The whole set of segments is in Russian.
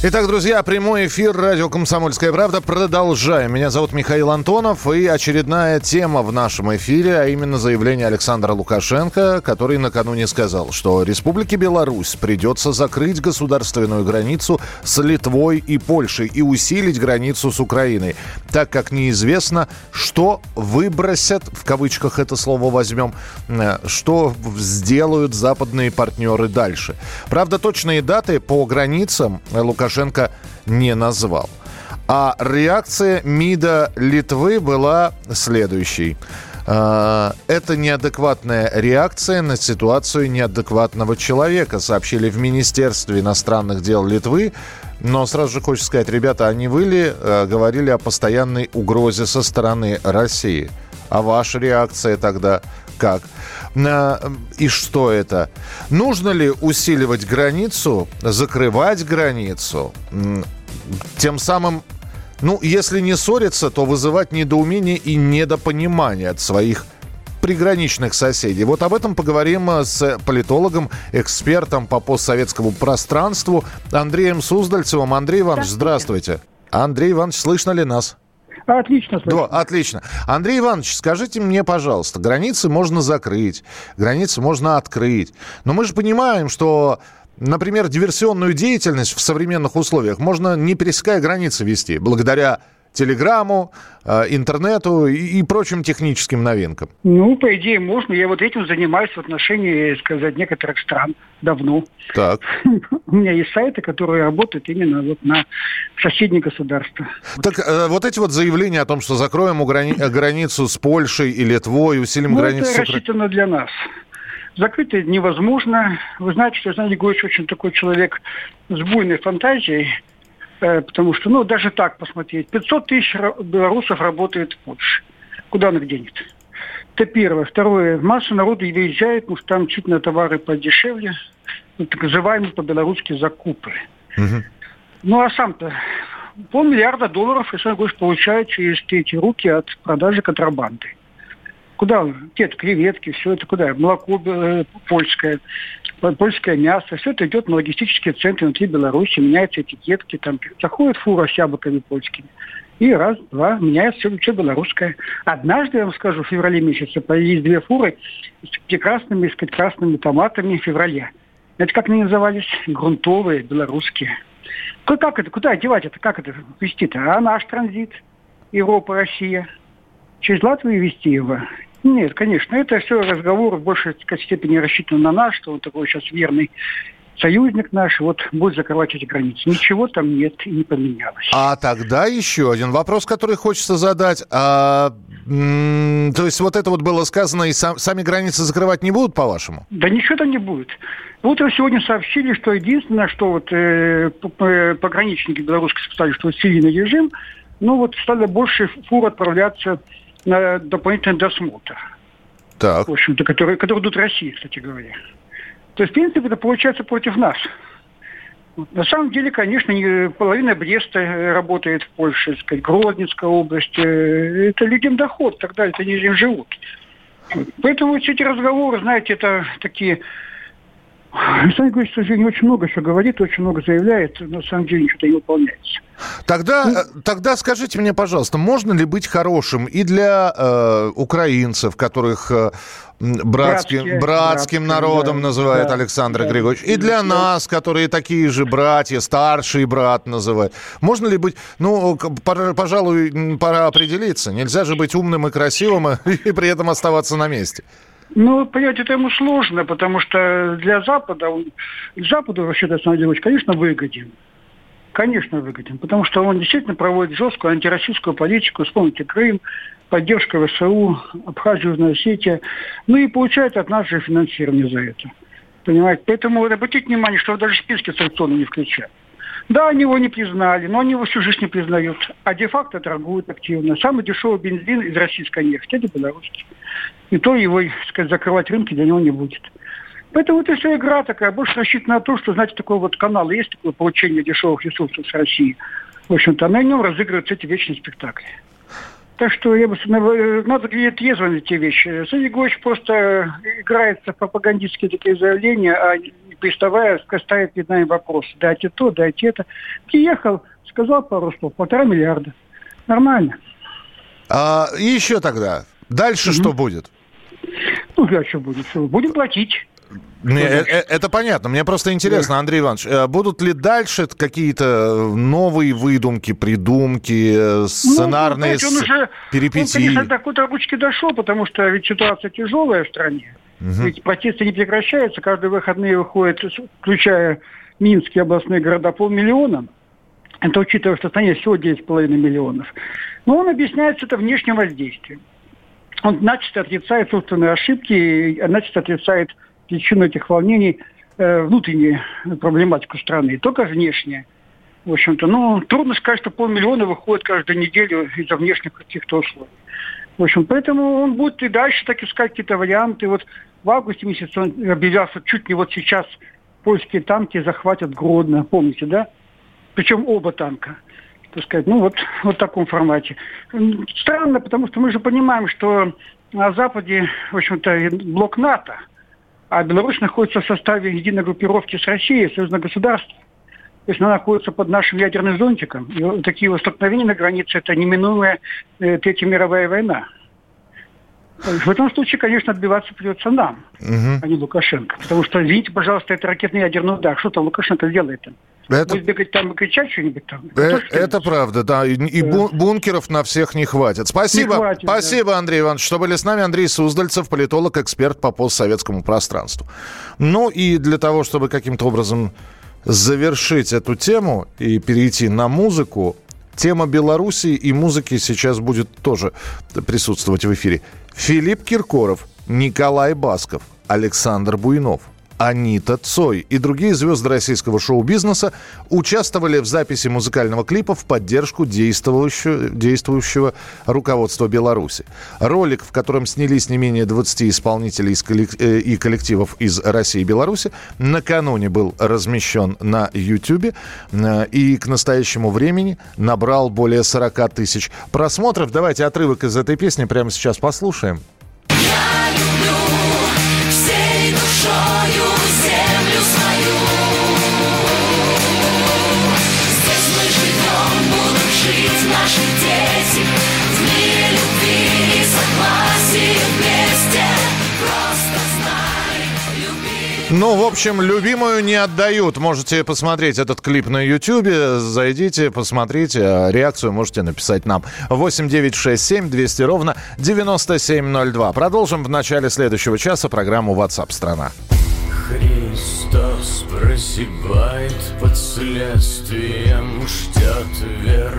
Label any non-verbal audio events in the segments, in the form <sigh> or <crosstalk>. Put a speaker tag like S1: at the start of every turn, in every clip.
S1: Итак, друзья, прямой эфир радио «Комсомольская правда». Продолжаем. Меня зовут Михаил Антонов. И очередная тема в нашем эфире, а именно заявление Александра Лукашенко, который накануне сказал, что Республике Беларусь придется закрыть государственную границу с Литвой и Польшей и усилить границу с Украиной, так как неизвестно, что выбросят, в кавычках это слово возьмем, э, что сделают западные партнеры дальше. Правда, точные даты по границам Лукашенко Лукашенко не назвал. А реакция МИДа Литвы была следующей. А, это неадекватная реакция на ситуацию неадекватного человека, сообщили в Министерстве иностранных дел Литвы. Но сразу же хочется сказать, ребята, они были, э, говорили о постоянной угрозе со стороны России. А ваша реакция тогда как? И что это? Нужно ли усиливать границу, закрывать границу? Тем самым ну, если не ссориться, то вызывать недоумение и недопонимание от своих приграничных соседей. Вот об этом поговорим э, с политологом, экспертом по постсоветскому пространству Андреем Суздальцевым. Андрей Иванович, здравствуйте. Андрей Иванович, слышно ли нас?
S2: Отлично.
S1: Да, отлично. Андрей Иванович, скажите мне, пожалуйста, границы можно закрыть, границы можно открыть. Но мы же понимаем, что Например, диверсионную деятельность в современных условиях можно не пересекая границы вести, благодаря телеграмму, э, интернету и, и прочим техническим новинкам?
S2: Ну, по идее, можно. Я вот этим занимаюсь в отношении, сказать, некоторых стран давно.
S1: Так. <laughs>
S2: У меня есть сайты, которые работают именно вот на соседние государства.
S1: Так э, вот эти вот заявления о том, что закроем грани- э, границу с Польшей и Литвой, усилим
S2: ну,
S1: границу
S2: это рассчитано для нас. Закрыть это невозможно. Вы знаете, что Александр Григорьевич очень такой человек с буйной фантазией, потому что, ну, даже так посмотреть, 500 тысяч белорусов работает в Польше. Куда он их денет? Это первое. Второе. Масса народу выезжает, потому что там чуть на товары подешевле, ну, так называемые по-белорусски закупы.
S1: Мгм.
S2: Ну, а сам-то полмиллиарда долларов Александр Григорьевич получает через эти руки от продажи контрабанды. Куда? он? Те креветки, все это куда? Молоко э, польское, по- польское мясо. Все это идет на логистические центры внутри Беларуси, меняются этикетки, там заходит фура с яблоками польскими. И раз, два, меняется все, все белорусское. Однажды, я вам скажу, в феврале месяце появились две фуры с прекрасными, с красными томатами в феврале. Это как они назывались? Грунтовые, белорусские. Как это? Куда девать это? Как это вести-то? А наш транзит? Европа, Россия? Через Латвию вести его? Нет, конечно, это все разговор в большей степени рассчитан на нас, что он такой сейчас верный союзник наш, вот будет закрывать эти границы. Ничего там нет и не поменялось.
S1: А тогда еще один вопрос, который хочется задать. А, то есть вот это вот было сказано, и сам- сами границы закрывать не будут, по-вашему?
S2: Да ничего там не будет. Вот сегодня сообщили, что единственное, что вот э, пограничники белорусские сказали, что сильный режим, ну вот стали больше фур отправляться на дополнительный досмотр.
S1: Так.
S2: в общем-то, которые, которые идут России, кстати говоря. То есть, в принципе, это получается против нас. На самом деле, конечно, не- половина Бреста э, работает в Польше, сказать, Гродненская область. э, Это людям доход, далее, это они этим живут. Поэтому все эти разговоры, знаете, это такие... Александр Григорьевич, к сожалению, очень много еще говорит, очень много заявляет, но на самом деле ничего не выполняется.
S1: Тогда, э, тогда скажите мне, пожалуйста, можно ли быть хорошим и для э, украинцев, которых э, братским,
S2: Братские,
S1: братским народом
S2: да,
S1: называет
S2: да,
S1: Александр
S2: да.
S1: Григорьевич, и для
S2: Да.
S1: нас, которые такие же братья, старший брат называют? Можно ли быть, ну, пора- пожалуй, пора определиться. Нельзя же быть умным и красивым и, <laughs> и при этом оставаться на месте.
S2: Ну, понять это ему сложно, потому что для Запада, он, Западу вообще, Александр Григорьевич, конечно, выгоден. Конечно, выгоден, потому что он действительно проводит жесткую антироссийскую политику, вспомните Крым, поддержка ВСУ, Абхазия, Южная Осетия, ну и получает от нас же финансирование за это. Понимаете? Поэтому вот обратите внимание, что даже списки санкционные не включают. Да, они его не признали, но они его всю жизнь не признают. А де-факто торгуют активно. Самый дешевый бензин из российской нефти – это белорусский. И то его, сказать, закрывать рынки для него не будет. Поэтому это все игра такая, больше рассчитана на то, что, знаете, такой вот канал, есть такое получение дешевых ресурсов с России. В общем-то, на нем разыгрываются эти вечные спектакли. Так что я бы надо где-то трезво на эти вещи. Сергей Григорьевич просто играется в пропагандистские такие заявления, а приставая, ставит перед нами вопросы. Дайте то, дайте это. Приехал, сказал пару слов, полтора миллиарда. Нормально.
S1: А, и еще тогда. Дальше mm-hmm. что будет?
S2: Ну, что будет? Будем платить.
S1: Не, э, э, это понятно. Мне просто интересно, да. Андрей Иванович, э, будут ли дальше какие-то новые выдумки, придумки, сценарные ну, знаете, он уже, перипетии? Он,
S2: конечно, до какой-то ручки дошел, потому что ведь ситуация тяжелая в стране. Угу. Ведь протесты не прекращаются. Каждые выходные выходит, включая Минские областные города, полмиллиона. Это учитывая, что в стране всего 9,5 миллионов. Но он объясняет это внешним воздействием. Он начисто отрицает собственные ошибки, начисто отрицает причину этих волнений э, внутреннюю проблематику страны, только внешняя. В общем-то, ну, трудно сказать, что полмиллиона выходит каждую неделю из-за внешних каких-то условий. В общем, поэтому он будет и дальше так искать какие-то варианты. Вот в августе месяце он объявлял, что чуть не вот сейчас польские танки захватят Гродно, помните, да? Причем оба танка. Так сказать, ну вот, <laughs> вот в таком формате. Странно, потому что мы же понимаем, что на Западе, в общем-то, блок НАТО – а Беларусь находится в составе единой группировки с Россией, союзного государства. То есть она находится под нашим ядерным зонтиком. И такие вот столкновения на границе – это неминуемая э, Третья мировая война. В этом случае, конечно, отбиваться придется нам, угу. а не Лукашенко. Потому что, извините, пожалуйста, это ракетный ядерный удар. Что там Лукашенко делает там? Это... Будет бегать там и кричать что-нибудь там.
S1: Э, это правда, да. И, и да. бункеров на всех не хватит. Спасибо, не хватит, спасибо, да. Андрей Иванович, что были с нами. Андрей Суздальцев, политолог, эксперт по постсоветскому пространству. Ну и для того, чтобы каким-то образом завершить эту тему и перейти на музыку, тема Белоруссии и музыки сейчас будет тоже присутствовать в эфире. Филипп Киркоров, Николай Басков, Александр Буйнов – Анита Цой и другие звезды российского шоу-бизнеса участвовали в записи музыкального клипа в поддержку действующего, действующего руководства Беларуси. Ролик, в котором снялись не менее 20 исполнителей э, и коллективов из России и Беларуси, накануне был размещен на YouTube э, и к настоящему времени набрал более 40 тысяч просмотров. Давайте отрывок из этой песни прямо сейчас послушаем. Наши дети в мире любви и согласии вместе. Просто знай, люби. Ну, в общем, любимую не отдают. Можете посмотреть этот клип на YouTube. Зайдите, посмотрите. Реакцию можете написать нам. 8 9 6 7 200 ровно 9702. Продолжим в начале следующего часа программу WhatsApp страна. Христос прозябает под следствием Ждет вердикта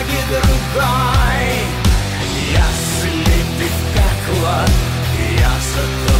S1: дороги другой. Если ты в я за тобой